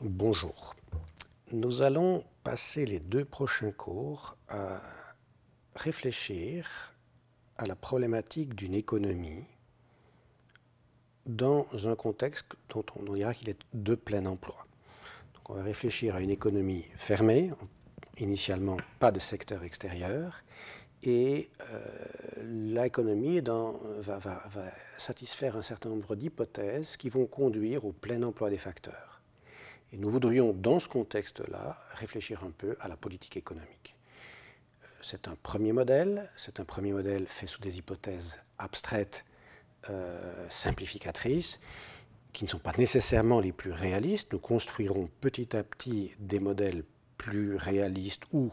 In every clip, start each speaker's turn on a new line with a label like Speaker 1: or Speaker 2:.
Speaker 1: Bonjour. Nous allons passer les deux prochains cours à réfléchir à la problématique d'une économie dans un contexte dont on dira qu'il est de plein emploi. On va réfléchir à une économie fermée, initialement pas de secteur extérieur, et euh, l'économie va, satisfaire un certain nombre d'hypothèses qui vont conduire au plein emploi des facteurs. Et nous voudrions, dans ce contexte-là, réfléchir un peu à la politique économique. Euh, c'est un premier modèle, c'est un premier modèle fait sous des hypothèses abstraites, euh, simplificatrices, qui ne sont pas nécessairement les plus réalistes. Nous construirons petit à petit des modèles plus réalistes ou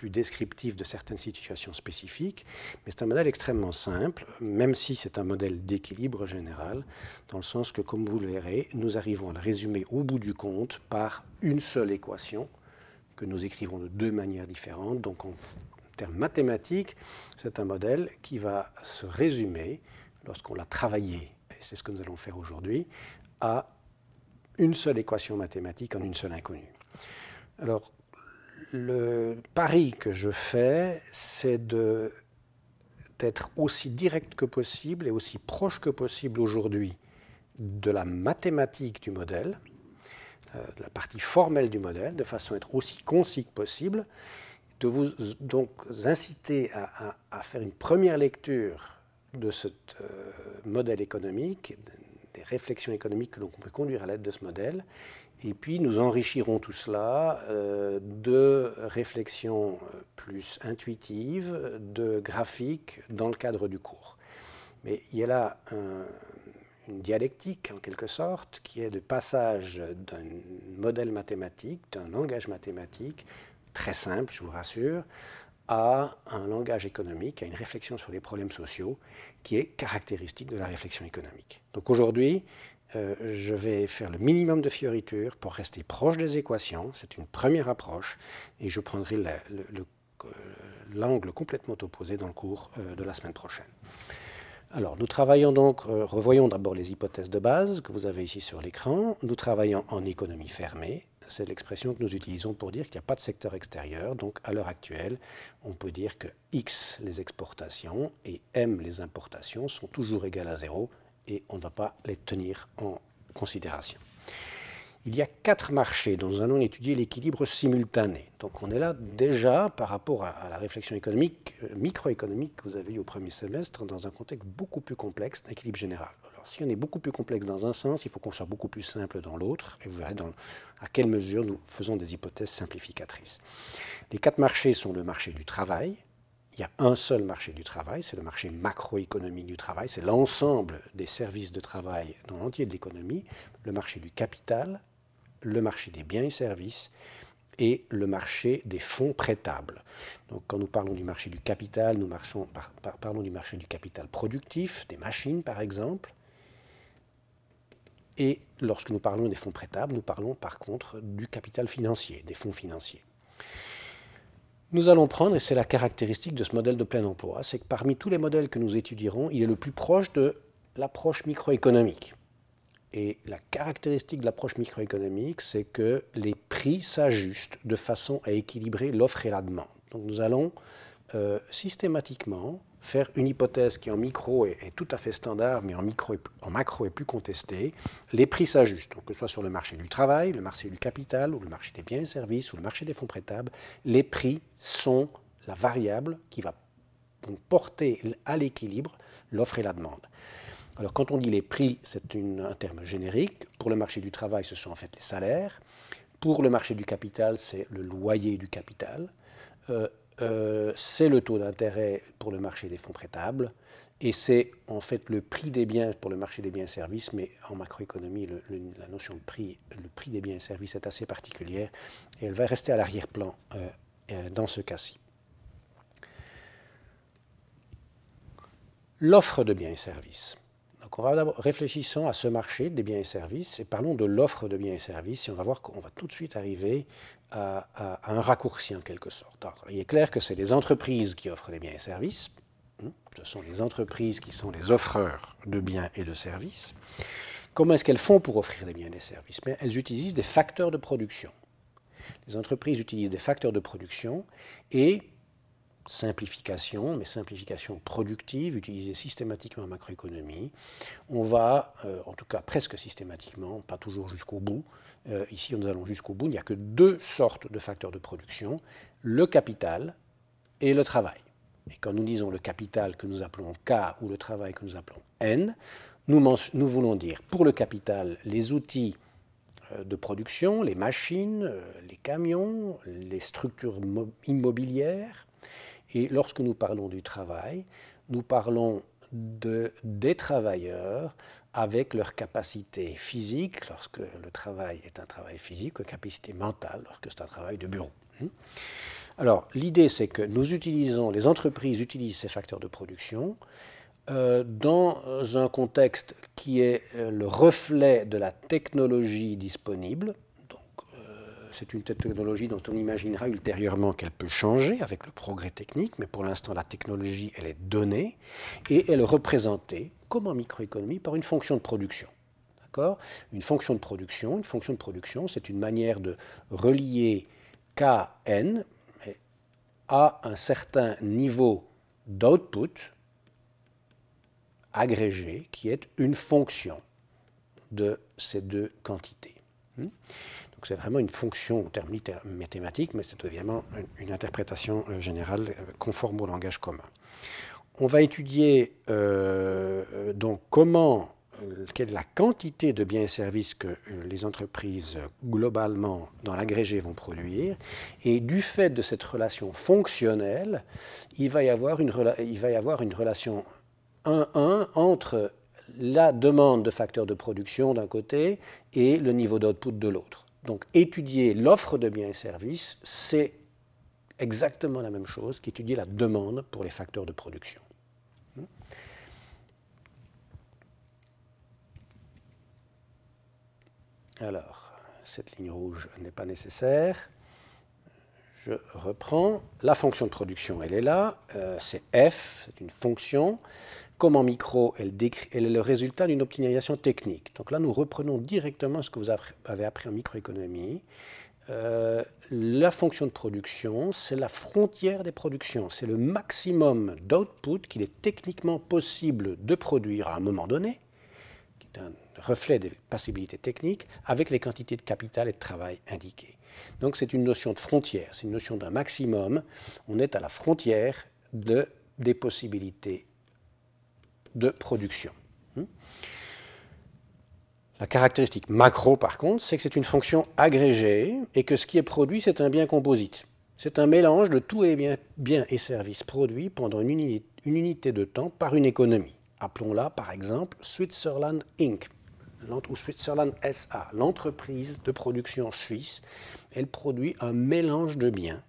Speaker 1: plus descriptif de certaines situations spécifiques, mais c'est un modèle extrêmement simple, même si c'est un modèle d'équilibre général, dans le sens que, comme vous le verrez, nous arrivons à le résumer au bout du compte par une seule équation que nous écrivons de deux manières différentes. Donc en termes mathématiques, c'est un modèle qui va se résumer, lorsqu'on l'a travaillé, et c'est ce que nous allons faire aujourd'hui, à une seule équation mathématique en une seule inconnue. Alors, le pari que je fais, c'est d'être aussi direct que possible et aussi proche que possible aujourd'hui de la mathématique du modèle, euh, de la partie formelle du modèle, de façon à être aussi concis que possible, de vous donc inciter à, faire une première lecture de ce euh, modèle économique, des réflexions économiques que l'on peut conduire à l'aide de ce modèle, et puis nous enrichirons tout cela euh, de réflexions euh, plus intuitives, de graphiques dans le cadre du cours. Mais il y a là une dialectique en quelque sorte qui est de passage d'un modèle mathématique, d'un langage mathématique très simple, je vous rassure, à un langage économique, à une réflexion sur les problèmes sociaux qui est caractéristique de la réflexion économique. Donc aujourd'hui, euh, je vais faire le minimum de fioritures pour rester proche des équations. C'est une première approche et je prendrai euh, l'angle complètement opposé dans le cours euh, de la semaine prochaine. Alors, nous travaillons donc, revoyons d'abord les hypothèses de base que vous avez ici sur l'écran. Nous travaillons en économie fermée. C'est l'expression que nous utilisons pour dire qu'il n'y a pas de secteur extérieur. Donc, à l'heure actuelle, on peut dire que X les exportations et M les importations sont toujours égales à zéro et on ne va pas les tenir en considération. Il y a quatre marchés dont nous allons étudier l'équilibre simultané. Donc on est là déjà par rapport à, la réflexion économique, euh, microéconomique que vous avez eue au premier semestre dans un contexte beaucoup plus complexe d'équilibre général. Alors si on est beaucoup plus complexe dans un sens, il faut qu'on soit beaucoup plus simple dans l'autre, et vous verrez à quelle mesure nous faisons des hypothèses simplificatrices. Les quatre marchés sont le marché du travail, il y a un seul marché du travail, c'est le marché macroéconomique du travail, c'est l'ensemble des services de travail dans l'entier de l'économie, le marché du capital, le marché des biens et services et le marché des fonds prêtables. Donc quand nous parlons du marché du capital, nous parlons du marché du capital productif, des machines par exemple. Et lorsque nous parlons des fonds prêtables, nous parlons par contre du capital financier, des fonds financiers. Nous allons prendre, et c'est la caractéristique de ce modèle de plein emploi, c'est que parmi tous les modèles que nous étudierons, il est le plus proche de l'approche microéconomique. Et la caractéristique de l'approche microéconomique, c'est que les prix s'ajustent de façon à équilibrer l'offre et la demande. Donc nous allons euh, systématiquement faire une hypothèse qui en micro est, tout à fait standard, mais en, macro est plus contestée, les prix s'ajustent. Que ce soit sur le marché du travail, le marché du capital, ou le marché des biens et services, ou le marché des fonds prêtables, les prix sont la variable qui va porter à l'équilibre l'offre et la demande. Alors quand on dit les prix, c'est un terme générique. Pour le marché du travail, ce sont en fait les salaires. Pour le marché du capital, c'est le loyer du capital. Euh, euh, c'est le taux d'intérêt pour le marché des fonds prêtables et c'est en fait le prix des biens pour le marché des biens et services, mais en macroéconomie, la notion de prix, le prix des biens et services est assez particulière et elle va rester à l'arrière-plan euh, euh, dans ce cas-ci. L'offre de biens et services. Donc on va réfléchissons à ce marché des biens et services et parlons de l'offre de biens et services et on va voir qu'on va tout de suite arriver à, un raccourci en quelque sorte. il est clair que c'est les entreprises qui offrent des biens et services. Hein, ce sont les entreprises qui sont les offreurs de biens et de services. Comment est-ce qu'elles font pour offrir des biens et des services? Elles utilisent des facteurs de production. Les entreprises utilisent des facteurs de production et simplification, mais simplification productive, utilisée systématiquement en macroéconomie. On va, euh, en tout cas presque systématiquement, pas toujours jusqu'au bout, euh, ici nous allons jusqu'au bout, il n'y a que deux sortes de facteurs de production, le capital et le travail. Et quand nous disons le capital que nous appelons K ou le travail que nous appelons N, nous, voulons dire pour le capital les outils euh, de production, les machines, les camions, les structures immobilières, et lorsque nous parlons du travail, nous parlons de, des travailleurs avec leur capacité physique, lorsque le travail est un travail physique, leur capacité mentale, lorsque c'est un travail de bureau. Hmm? Alors, l'idée, c'est que nous utilisons, les entreprises utilisent ces facteurs de production euh, dans un contexte qui est euh, le reflet de la technologie disponible, c'est une technologie dont on imaginera ultérieurement qu'elle peut changer avec le progrès technique, mais pour l'instant, la technologie, elle est donnée et elle est représentée, comme en microéconomie, par une fonction de production. Une fonction de production, une fonction de production, c'est une manière de relier Kn à un certain niveau d'output agrégé qui est une fonction de ces deux quantités. Hmm c'est vraiment une fonction en termes mathématiques, mais c'est évidemment une, interprétation euh, générale euh, conforme au langage commun. On va étudier euh, donc comment, quelle est la quantité de biens et services que les entreprises globalement dans l'agrégé vont produire, et du fait de cette relation fonctionnelle, il va y avoir une, il va y avoir une relation 1-1 entre la demande de facteurs de production d'un côté et le niveau d'output de l'autre. Donc étudier l'offre de biens et services, c'est exactement la même chose qu'étudier la demande pour les facteurs de production. Alors, cette ligne rouge n'est pas nécessaire. Je reprends. La fonction de production, elle est là. Euh, c'est f, c'est une fonction comme en micro, elle, est le résultat d'une optimisation technique. Donc là, nous reprenons directement ce que vous avez appris en microéconomie. Euh, la fonction de production, c'est la frontière des productions, c'est le maximum d'output qu'il est techniquement possible de produire à un moment donné, qui est un reflet des possibilités techniques, avec les quantités de capital et de travail indiquées. Donc c'est une notion de frontière, c'est une notion d'un maximum. On est à la frontière de, des possibilités de production. Hmm? La caractéristique macro, par contre, c'est que c'est une fonction agrégée et que ce qui est produit, c'est un bien composite. C'est un mélange de tous les biens, et services produits pendant une unité, de temps par une économie. Appelons-la par exemple Switzerland Inc. ou Switzerland SA, l'entreprise de production suisse. Elle produit un mélange de biens.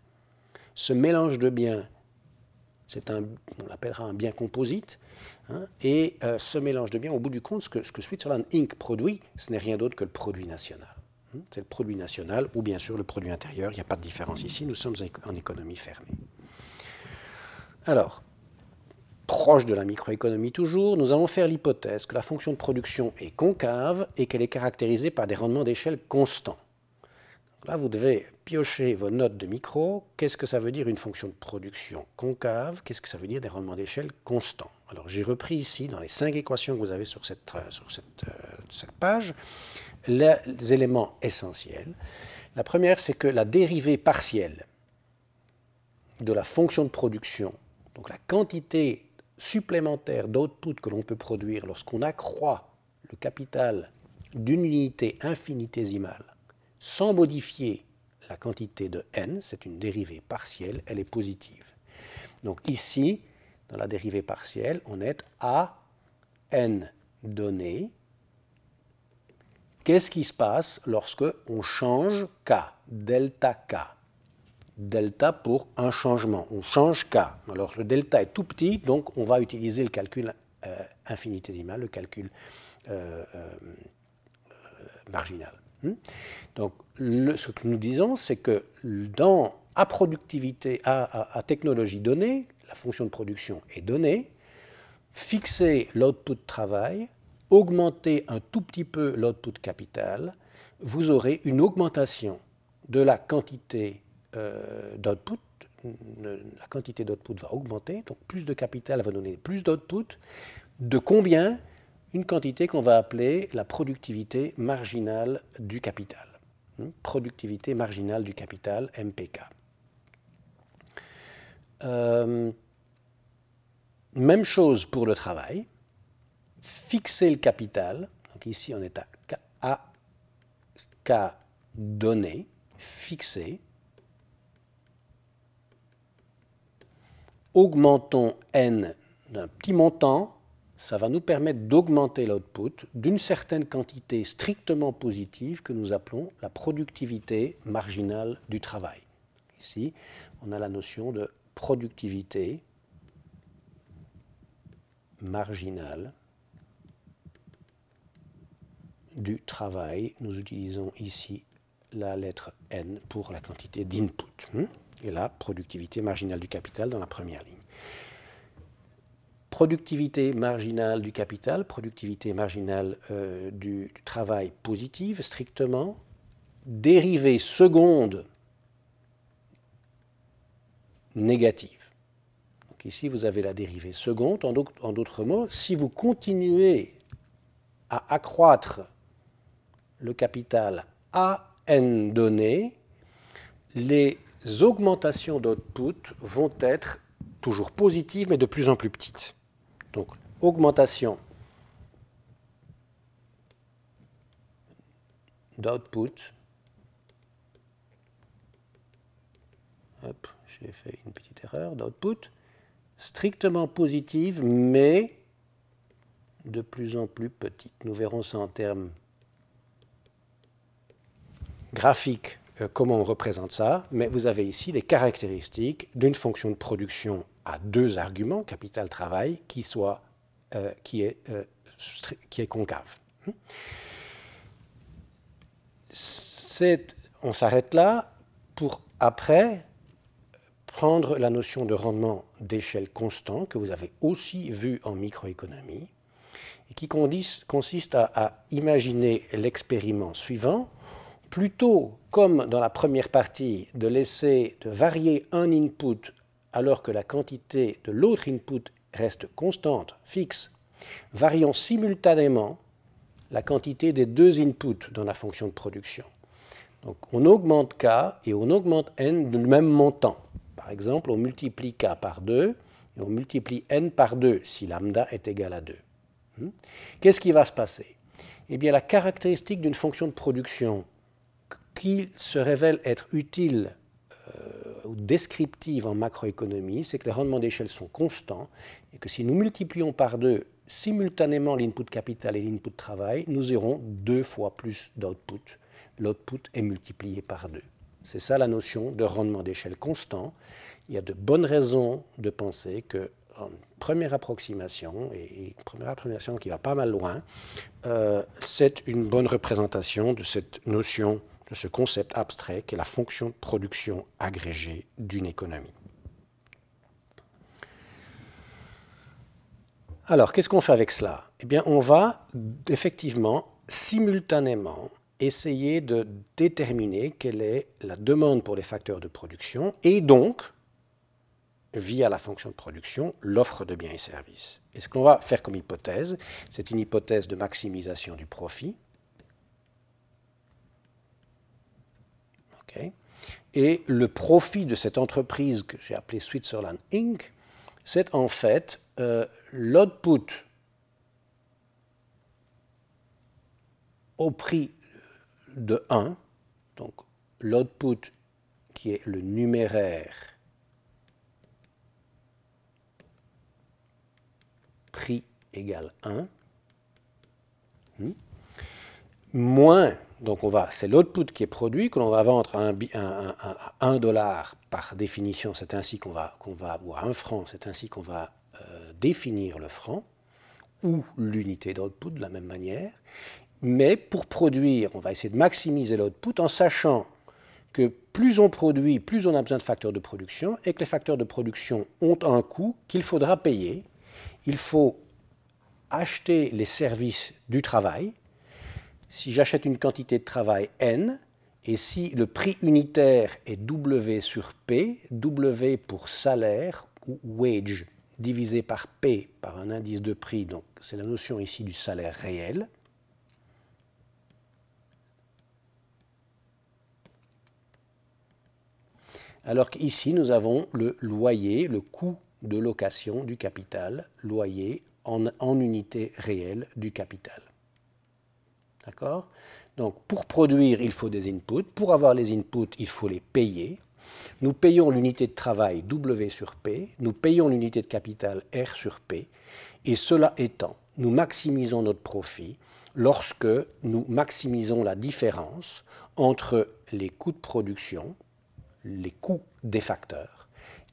Speaker 1: Ce mélange de biens, on l'appellera un bien composite, Hein, et euh, ce mélange de biens, au bout du compte, ce que, ce que Switzerland Inc. produit, ce n'est rien d'autre que le produit national. Hein. C'est le produit national ou bien sûr le produit intérieur. Il n'y a pas de différence ici. Nous sommes en économie fermée. Alors, proche de la microéconomie toujours, nous allons faire l'hypothèse que la fonction de production est concave et qu'elle est caractérisée par des rendements d'échelle constants. Là, vous devez piocher vos notes de micro. Qu'est-ce que ça veut dire une fonction de production concave? Qu'est-ce que ça veut dire des rendements d'échelle constants? Alors, j'ai repris ici, dans les cinq équations que vous avez sur cette, euh, sur cette, euh, page, les éléments essentiels. La première, c'est que la dérivée partielle de la fonction de production, donc la quantité supplémentaire d'output que l'on peut produire lorsqu'on accroît le capital d'une unité infinitésimale sans modifier la quantité de n, c'est une dérivée partielle, elle est positive. Donc ici, dans la dérivée partielle, on est à n donné. Qu'est-ce qui se passe lorsque on change k, delta k? Delta pour un changement, on change k. Alors le delta est tout petit, donc on va utiliser le calcul euh, infinitésimal, le calcul euh, euh, marginal. Hmm? Donc, ce que nous disons, c'est que dans, à productivité, à, technologie donnée, la fonction de production est donnée, fixer l'output travail, augmentez un tout petit peu l'output capital, vous aurez une augmentation de la quantité euh, d'output. La quantité d'output va augmenter, donc plus de capital va donner plus d'output. De combien Une quantité qu'on va appeler la productivité marginale du capital. Hmm? Productivité marginale du capital, MPK. Euh, même chose pour le travail. Fixer le capital. Donc ici, on est à K, donné, fixé. Augmentons n d'un petit montant, ça va nous permettre d'augmenter l'output d'une certaine quantité strictement positive que nous appelons la productivité marginale du travail. Ici, on a la notion de productivité marginale du travail. Nous utilisons ici la lettre N pour la quantité d'input. Hmm? Et la productivité marginale du capital dans la première ligne. Productivité marginale du capital, productivité marginale euh, du, travail positive strictement, dérivée seconde négative. Donc ici, vous avez la dérivée seconde. En d'autres mots, si vous continuez à accroître le capital à n donné, les augmentations d'output vont être toujours positives, mais de plus en plus petites. Donc, augmentation d'output. J'ai fait une petite erreur d'output. Strictement positive, mais de plus en plus petite. Nous verrons ça en termes graphique euh, comment on représente ça, mais vous avez ici les caractéristiques d'une fonction de production à deux arguments, capital travail, qui, soit, euh, qui, est, euh, qui est concave. on s'arrête là pour après prendre la notion de rendement d'échelle constant que vous avez aussi vu en microéconomie et qui consiste à imaginer l'expériment suivant plutôt comme dans la première partie de laisser de varier un input alors que la quantité de l'autre input reste constante, fixe, variant simultanément la quantité des deux inputs dans la fonction de production. Donc on augmente K et on augmente N du même montant. Exemple, on multiplie K par 2 et on multiplie N par 2 si lambda est égal à 2. Hmm? Qu'est-ce qui va se passer? Eh bien, la caractéristique d'une fonction de production qui se révèle être utile euh, ou descriptive en macroéconomie, c'est que les rendements d'échelle sont constants et que si nous multiplions par deux simultanément l'input capital et l'input travail, nous aurons deux fois plus d'output. L'output est multiplié par deux. C'est ça la notion de rendement d'échelle constant. Il y a de bonnes raisons de penser que en première approximation, et première approximation qui va pas mal loin, euh, c'est une bonne représentation de cette notion de ce concept abstrait qu'est la fonction de production agrégée d'une économie. Alors, qu'est-ce qu'on fait avec cela? Eh bien, on va effectivement simultanément essayer de déterminer quelle est la demande pour les facteurs de production et donc, via la fonction de production, l'offre de biens et services. Et ce qu'on va faire comme hypothèse, c'est une hypothèse de maximisation du profit, Et le profit de cette entreprise que j'ai appelée Switzerland Inc., c'est en fait euh, l'output au prix de 1, donc l'output qui est le numéraire prix égale 1, hmm, moins donc on va, c'est l'output qui est produit, que l'on va vendre à 1 dollar par définition, c'est ainsi qu'on va, qu'on va, ou à 1 franc, c'est ainsi qu'on va euh, définir le franc, ou l'unité d'output de la même manière. Mais pour produire, on va essayer de maximiser l'output en sachant que plus on produit, plus on a besoin de facteurs de production, et que les facteurs de production ont un coût qu'il faudra payer. Il faut acheter les services du travail. Si j'achète une quantité de travail N, et si le prix unitaire est W sur P, W pour salaire ou wage divisé par P par un indice de prix, donc c'est la notion ici du salaire réel. Alors qu'ici, nous avons le loyer, le coût de location du capital, loyer en, unité réelle du capital. D'accord? Donc, pour produire, il faut des inputs. Pour avoir les inputs, il faut les payer. Nous payons l'unité de travail W sur P, nous payons l'unité de capital R sur P, et cela étant, nous maximisons notre profit lorsque nous maximisons la différence entre les coûts de production, les coûts des facteurs,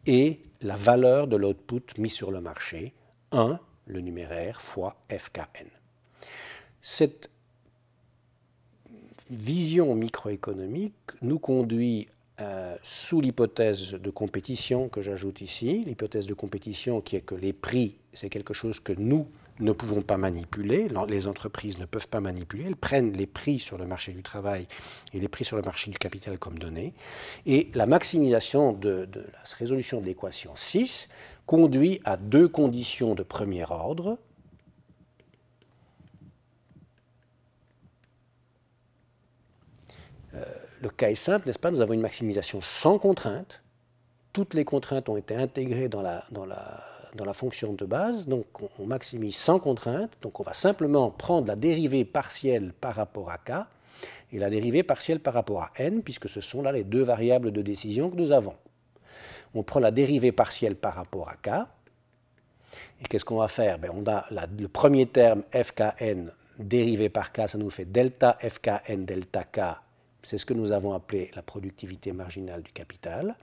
Speaker 1: et la valeur de l'output mis sur le marché, 1, le numéraire, fois FKN. Cette vision microéconomique nous conduit euh, sous l'hypothèse de compétition que j'ajoute ici, l'hypothèse de compétition qui est que les prix, c'est quelque chose que nous ne pouvons pas manipuler, les entreprises ne peuvent pas manipuler, elles prennent les prix sur le marché du travail et les prix sur le marché du capital comme données, et la maximisation de, la résolution de l'équation 6 conduit à deux conditions de premier ordre. le cas est simple, n'est-ce pas? Nous avons une maximisation sans contrainte. Toutes les contraintes ont été intégrées dans la, dans la fonction de base, donc on, maximise sans contrainte. Donc on va simplement prendre la dérivée partielle par rapport à k et la dérivée partielle par rapport à n, puisque ce sont là les deux variables de décision que nous avons. On prend la dérivée partielle par rapport à k. Et qu'est-ce qu'on va faire? Ben, On a le premier terme fkn dérivé par k, ça nous fait delta fkn delta k c'est ce que nous avons appelé la productivité marginale du capital.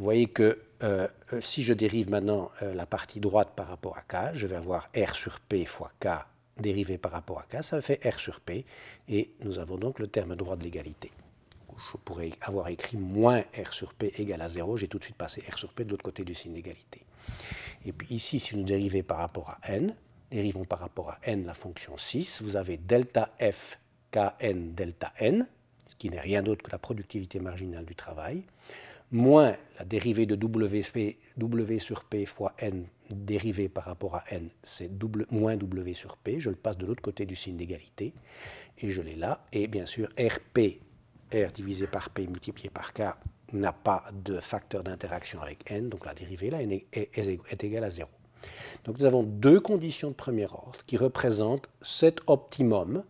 Speaker 1: Vous voyez que euh, euh, si je dérive maintenant euh, la partie droite par rapport à K, je vais avoir R sur P fois K dérivé par rapport à K, ça fait R sur P, et nous avons donc le terme droit de l'égalité. Je pourrais avoir écrit moins R sur P égale à 0, j'ai tout de suite passé R sur P de l'autre côté du signe d'égalité. Et puis ici, si nous dérivons par rapport à n, dérivons par rapport à n la fonction 6, vous avez delta f kn delta n, qui n'est rien d'autre que la productivité marginale du travail, moins la dérivée de w, sur P fois N dérivée par rapport à N, c'est moins W sur P, je le passe de l'autre côté du signe d'égalité, et je l'ai là, et bien sûr RP, R divisé par P multiplié par K, n'a pas de facteur d'interaction avec N, donc la dérivée là est, est égale à 0. Donc nous avons deux conditions de premier ordre qui représentent cet optimum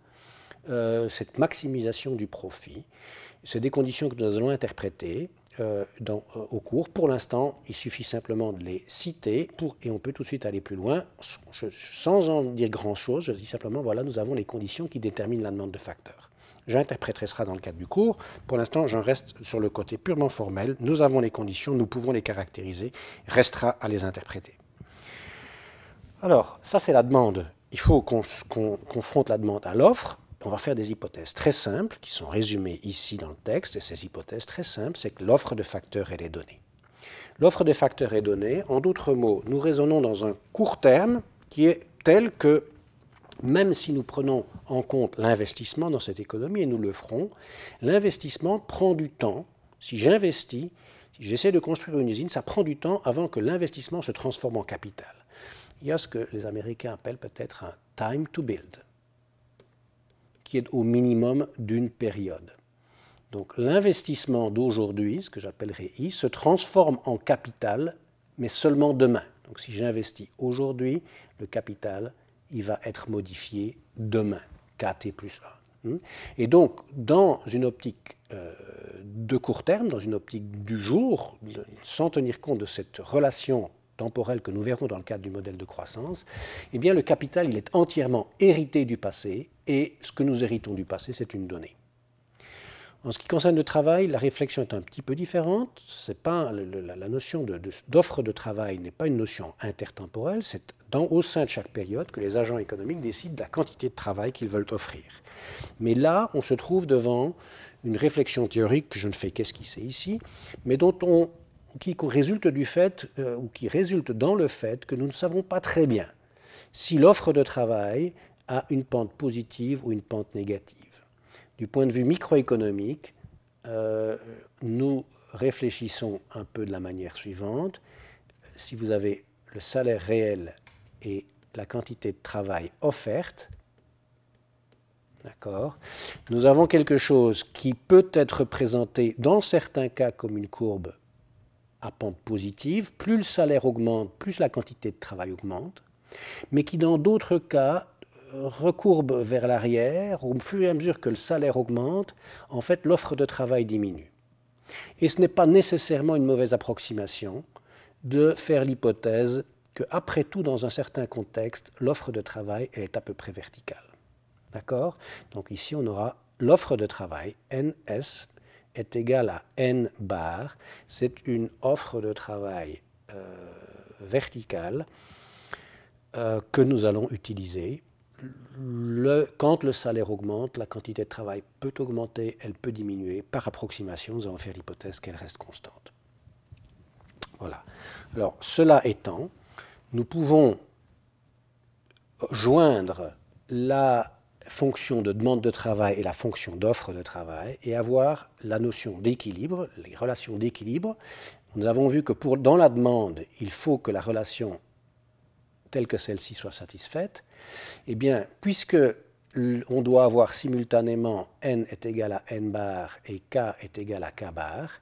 Speaker 1: euh, cette maximisation du profit. C'est des conditions que nous allons interpréter euh, euh, au cours. Pour l'instant, il suffit simplement de les citer et on peut tout de suite aller plus loin. sans en dire grand-chose, je dis simplement, voilà, nous avons les conditions qui déterminent la demande de facteurs. J'interpréterai cela dans le cadre du cours. Pour l'instant, j'en reste sur le côté purement formel. Nous avons les conditions, nous pouvons les caractériser. Restera à les interpréter. Alors, ça c'est la demande. Il faut qu'on confronte la demande à l'offre on va faire des hypothèses très simples qui sont résumées ici dans le texte. Et ces hypothèses très simples, c'est que l'offre de facteurs est donnée. L'offre de facteurs est donnée. En d'autres mots, nous raisonnons dans un court terme qui est tel que même si nous prenons en compte l'investissement dans cette économie, et nous le ferons, l'investissement prend du temps. Si j'investis, si j'essaie de construire une usine, ça prend du temps avant que l'investissement se transforme en capital. Il y a ce que les Américains appellent peut-être un time to build qui est au minimum d'une période. Donc l'investissement d'aujourd'hui, ce que j'appellerais I, se transforme en capital, mais seulement demain. Donc si j'investis aujourd'hui, le capital, il va être modifié demain, KT plus 1. Hmm? Et donc, dans une optique euh, de court terme, dans une optique du jour, sans tenir compte de cette relation temporelle que nous verrons dans le cadre du modèle de croissance, eh bien le capital il est entièrement hérité du passé et ce que nous héritons du passé, c'est une donnée. En ce qui concerne le travail, la réflexion est un petit peu différente. C'est pas la, notion d'offre de, travail n'est pas une notion intertemporelle. C'est au sein de chaque période que les agents économiques décident de la quantité de travail qu'ils veulent offrir. Mais là, on se trouve devant une réflexion théorique que je ne fais qu'esquisser ici, mais dont on, qui résulte du fait, euh, ou qui résulte dans le fait que nous ne savons pas très bien si l'offre de travail a une pente positive ou une pente négative. Du point de vue microéconomique, euh, nous réfléchissons un peu de la manière suivante. Si vous avez le salaire réel et la quantité de travail offerte, D'accord Nous avons quelque chose qui peut être présenté dans certains cas comme une courbe à pente positive. Plus le salaire augmente, plus la quantité de travail augmente, mais qui dans d'autres cas recourbe vers l'arrière au fur et à mesure que le salaire augmente, en fait l'offre de travail diminue. Et ce n'est pas nécessairement une mauvaise approximation de faire l'hypothèse que, après tout, dans un certain contexte, l'offre de travail est à peu près verticale. D'accord? Donc ici, on aura l'offre de travail, NS, est égale à N bar. C'est une offre de travail euh, verticale euh, que nous allons utiliser. Quand le salaire augmente, la quantité de travail peut augmenter, elle peut diminuer. Par approximation, nous allons faire l'hypothèse qu'elle reste constante. Voilà. Alors, cela étant, nous pouvons joindre la fonction de demande de travail et la fonction d'offre de travail et avoir la notion d'équilibre, les relations d'équilibre. Nous avons vu que pour, dans la demande, il faut que la relation telle que celle-ci soit satisfaite. Eh bien, puisque on doit avoir simultanément n est égal à n bar et k est égal à k bar,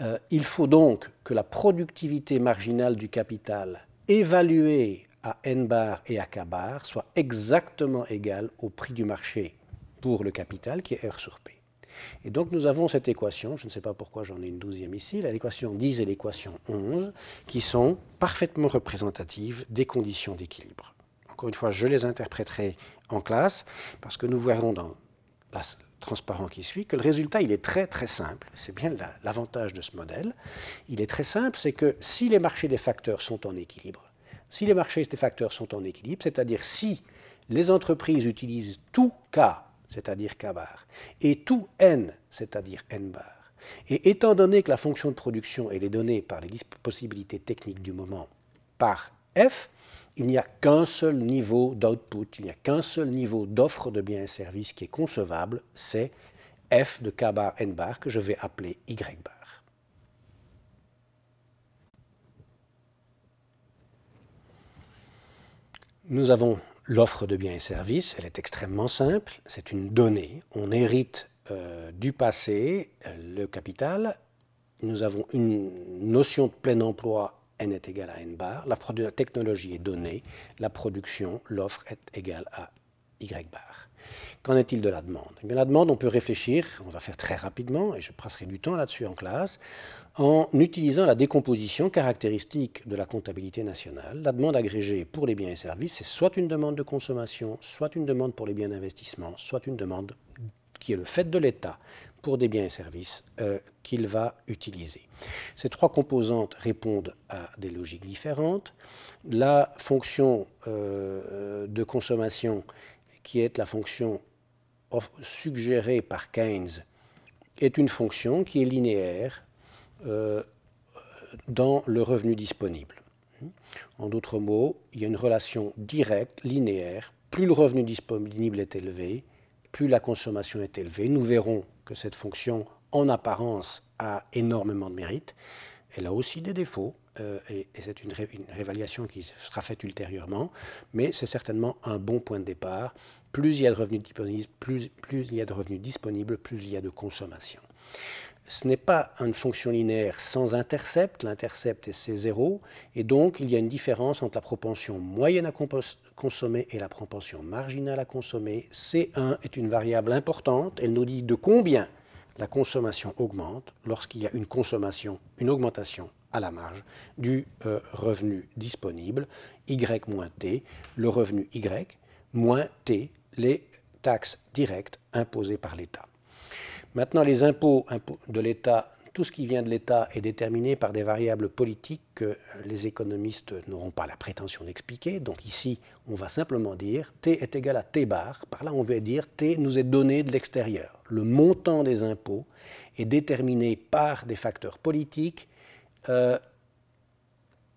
Speaker 1: euh, il faut donc que la productivité marginale du capital évaluée à n bar et à k bar soit exactement égal au prix du marché pour le capital qui est R sur P. Et donc nous avons cette équation, je ne sais pas pourquoi j'en ai une douzième ici, l'équation 10 et l'équation 11, qui sont parfaitement représentatives des conditions d'équilibre. Encore une fois, je les interpréterai en classe, parce que nous verrons dans la transparent qui suit que le résultat, il est très très simple. C'est bien l'avantage de ce modèle. Il est très simple, c'est que si les marchés des facteurs sont en équilibre, si les marchés des facteurs sont en équilibre, c'est-à-dire si les entreprises utilisent tout K, c'est-à-dire K bar, et tout N, c'est-à-dire N bar, et étant donné que la fonction de production est donnée par les possibilités techniques du moment par F, il n'y a qu'un seul niveau d'output, il n'y a qu'un seul niveau d'offre de biens et services qui est concevable, c'est F de K bar N bar que je vais appeler Y bar. Nous avons l'offre de biens et services, elle est extrêmement simple, c'est une donnée. On hérite euh, du passé le capital. Nous avons une notion de plein emploi, N est égal à N bar. La technologie est donnée, la production, l'offre est égale à Y bar. Qu'en est-il de la demande? Eh bien, La demande, on peut réfléchir, on va faire très rapidement, et je passerai du temps là-dessus en classe, en utilisant la décomposition caractéristique de la comptabilité nationale. La demande agrégée pour les biens et services, c'est soit une demande de consommation, soit une demande pour les biens d'investissement, soit une demande qui est le fait de l'État pour des biens et services euh, qu'il va utiliser. Ces trois composantes répondent à des logiques différentes. La fonction euh, de consommation, qui est la fonction suggérée par Keynes est une fonction qui est linéaire euh, dans le revenu disponible. En d'autres mots, il y a une relation directe, linéaire. Plus le revenu disponible est élevé, plus la consommation est élevée. Nous verrons que cette fonction, en apparence, a énormément de mérite. Elle a aussi des défauts, euh, et, c'est une, réévaluation qui sera faite ultérieurement, mais c'est certainement un bon point de départ. Plus il y a de revenus disponibles, plus, plus il y a de revenus disponibles, plus il y a de consommation. Ce n'est pas une fonction linéaire sans intercept, l'intercept c'est zéro, et donc il y a une différence entre la propension moyenne à consommer et la propension marginale à consommer. C1 est une variable importante, elle nous dit de combien la consommation augmente lorsqu'il y a une consommation, une augmentation à la marge du euh, revenu disponible, Y moins T, le revenu Y, moins T, les taxes directes imposées par l'État. Maintenant, les impôts de l'État, tout ce qui vient de l'État est déterminé par des variables politiques que les économistes n'auront pas la prétention d'expliquer. Donc ici, on va simplement dire T est égal à T bar. Par là, on va dire T nous est donné de l'extérieur. Le montant des impôts est déterminé par des facteurs politiques euh,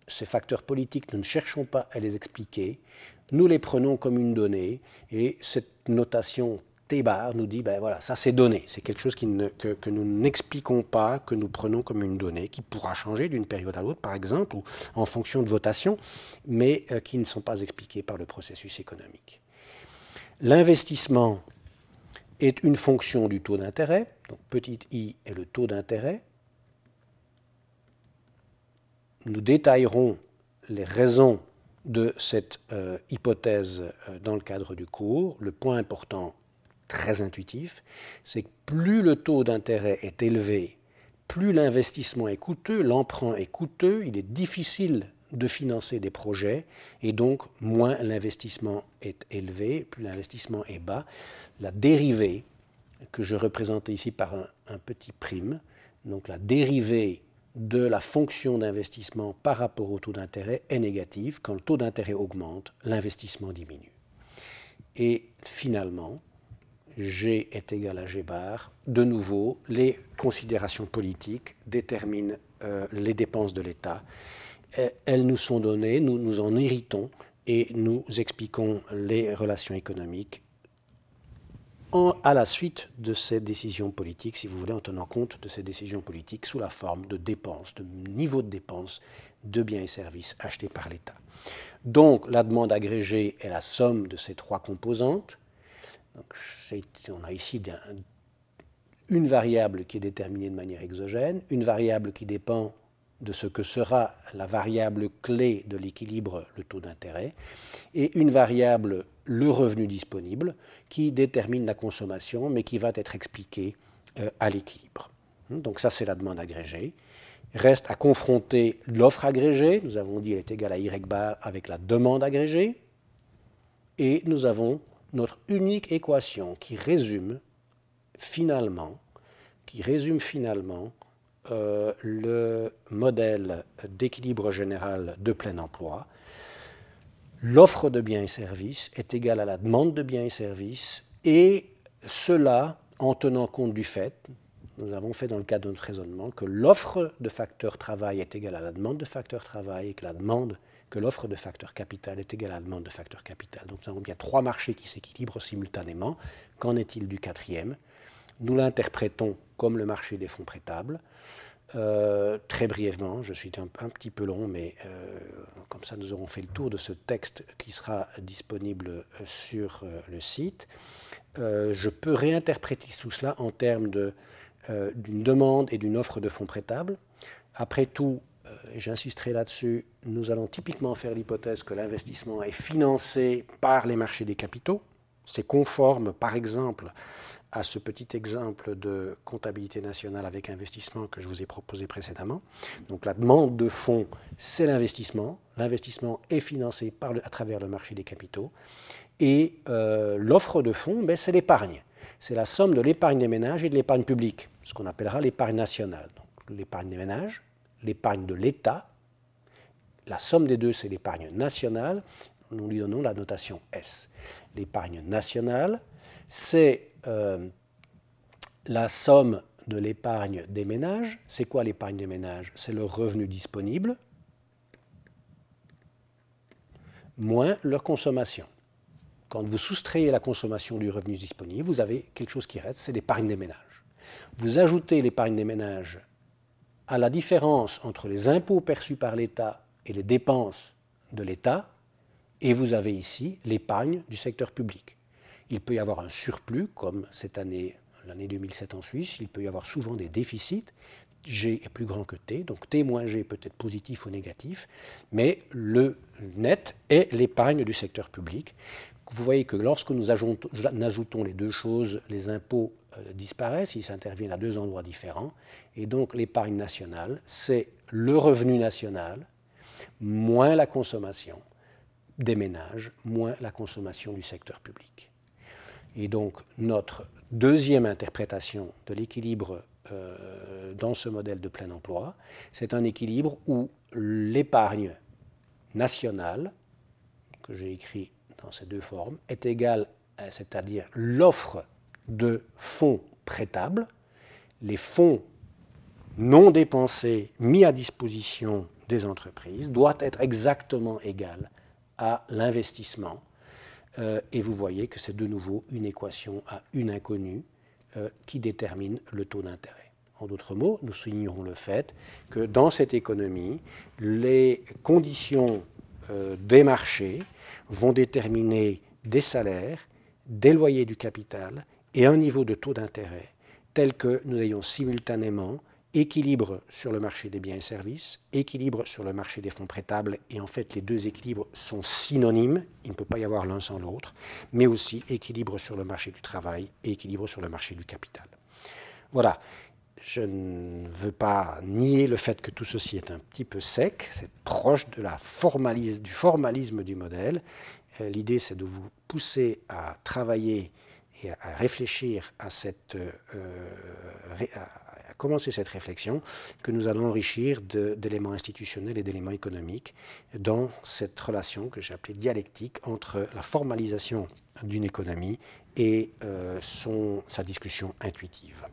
Speaker 1: ces facteurs politiques, nous ne cherchons pas à les expliquer. nous les prenons comme une donnée, et cette notation T-bar nous dit, ben voilà, ça c'est donné, c'est quelque chose que, nous n'expliquons pas, que nous prenons comme une donnée, qui pourra changer d'une période à l'autre, par exemple, ou en fonction de votation, mais euh, qui ne sont pas expliquées par le processus économique. L'investissement est une fonction du taux d'intérêt, donc petit i est le taux d'intérêt. Nous détaillerons les raisons de cette euh, hypothèse euh, dans le cadre du cours. Le point important, très intuitif, c'est que plus le taux d'intérêt est élevé, plus l'investissement est coûteux, l'emprunt est coûteux, il est difficile de financer des projets et donc moins l'investissement est élevé, plus l'investissement est bas. La dérivée, que je représente ici par un, un petit prime, donc la dérivée de la fonction d'investissement par rapport au taux d'intérêt est négative. Quand le taux d'intérêt augmente, l'investissement diminue. Et finalement, G est égal à G bar. De nouveau, les considérations politiques déterminent euh, les dépenses de l'État. Elles nous sont données, nous nous en héritons et nous expliquons les relations économiques à la suite de ces décisions politiques, si vous voulez, en tenant compte de ces décisions politiques sous la forme de dépenses, de niveau de dépenses de biens et services achetés par l'État. Donc la demande agrégée est la somme de ces trois composantes. Donc, on a ici une variable qui est déterminée de manière exogène, une variable qui dépend de ce que sera la variable clé de l'équilibre, le taux d'intérêt, et une variable, le revenu disponible, qui détermine la consommation, mais qui va être expliquée euh, à l'équilibre. Donc ça, c'est la demande agrégée. Reste à confronter l'offre agrégée. Nous avons dit qu'elle est égale à Y bar avec la demande agrégée. Et nous avons notre unique équation qui résume finalement, qui résume finalement euh, le modèle d'équilibre général de plein emploi. L'offre de biens et services est égale à la demande de biens et services, et cela en tenant compte du fait, nous avons fait dans le cadre de notre raisonnement, que l'offre de facteur travail est égale à la demande de facteur travail et que la demande que l'offre de facteur capital est égale à la demande de facteur capital. Donc nous avons bien trois marchés qui s'équilibrent simultanément. Qu'en est-il du quatrième? Nous l'interprétons comme le marché des fonds prêtables. Euh, très brièvement, je suis un, petit peu long, mais euh, comme ça nous aurons fait le tour de ce texte qui sera disponible euh, sur le site. je peux réinterpréter tout cela en termes d'une demande et d'une offre de fonds prêtables. Après tout, j'insisterai là-dessus, nous allons typiquement faire l'hypothèse que l'investissement est financé par les marchés des capitaux. C'est conforme, par exemple, à ce petit exemple de comptabilité nationale avec investissement que je vous ai proposé précédemment. Donc la demande de fonds, c'est l'investissement. L'investissement est financé à travers le marché des capitaux. Et euh, l'offre de fonds, ben, c'est l'épargne. C'est la somme de l'épargne des ménages et de l'épargne publique, ce qu'on appellera l'épargne nationale. Donc l'épargne des ménages, l'épargne de l'État. La somme des deux, c'est l'épargne nationale. Nous lui donnons la notation S. L'épargne nationale, c'est la somme de l'épargne des ménages. C'est quoi l'épargne des ménages? C'est le revenu disponible moins leur consommation. Quand vous soustrayez la consommation du revenu disponible, vous avez quelque chose qui reste, c'est l'épargne des ménages. Vous ajoutez l'épargne des ménages à la différence entre les impôts perçus par l'État et les dépenses de l'État, et vous avez ici l'épargne du secteur public. Il peut y avoir un surplus, comme cette année, l'année 2007 en Suisse, il peut y avoir souvent des déficits. G est plus grand que T, donc T moins G peut être positif ou négatif, mais le net est l'épargne du secteur public. Vous voyez que lorsque nous ajoutons les deux choses, les impôts euh, disparaissent, ils s'interviennent à deux endroits différents. Et donc l'épargne nationale, c'est le revenu national moins la consommation des ménages, moins la consommation du secteur public. Et donc notre deuxième interprétation de l'équilibre euh, dans ce modèle de plein emploi, c'est un équilibre où l'épargne nationale, que j'ai écrit dans ces deux formes, est égale, c'est-à-dire l'offre de fonds prêtables, les fonds non dépensés mis à disposition des entreprises, doit être exactement égal à l'investissement. Euh, et vous voyez que c'est de nouveau une équation à une inconnue euh, qui détermine le taux d'intérêt. En d'autres mots, nous soulignerons le fait que dans cette économie, les conditions euh, des marchés vont déterminer des salaires, des loyers du capital et un niveau de taux d'intérêt tel que nous ayons simultanément équilibre sur le marché des biens et services, équilibre sur le marché des fonds prêtables, et en fait les deux équilibres sont synonymes, il ne peut pas y avoir l'un sans l'autre, mais aussi équilibre sur le marché du travail et équilibre sur le marché du capital. Voilà, je ne veux pas nier le fait que tout ceci est un petit peu sec, c'est proche de la du formalisme du modèle. Euh, l'idée, c'est de vous pousser à travailler et à réfléchir à cette, euh, commencer cette réflexion que nous allons enrichir d'éléments institutionnels et d'éléments économiques dans cette relation que j'ai appelée dialectique entre la formalisation d'une économie et euh, sa discussion intuitive.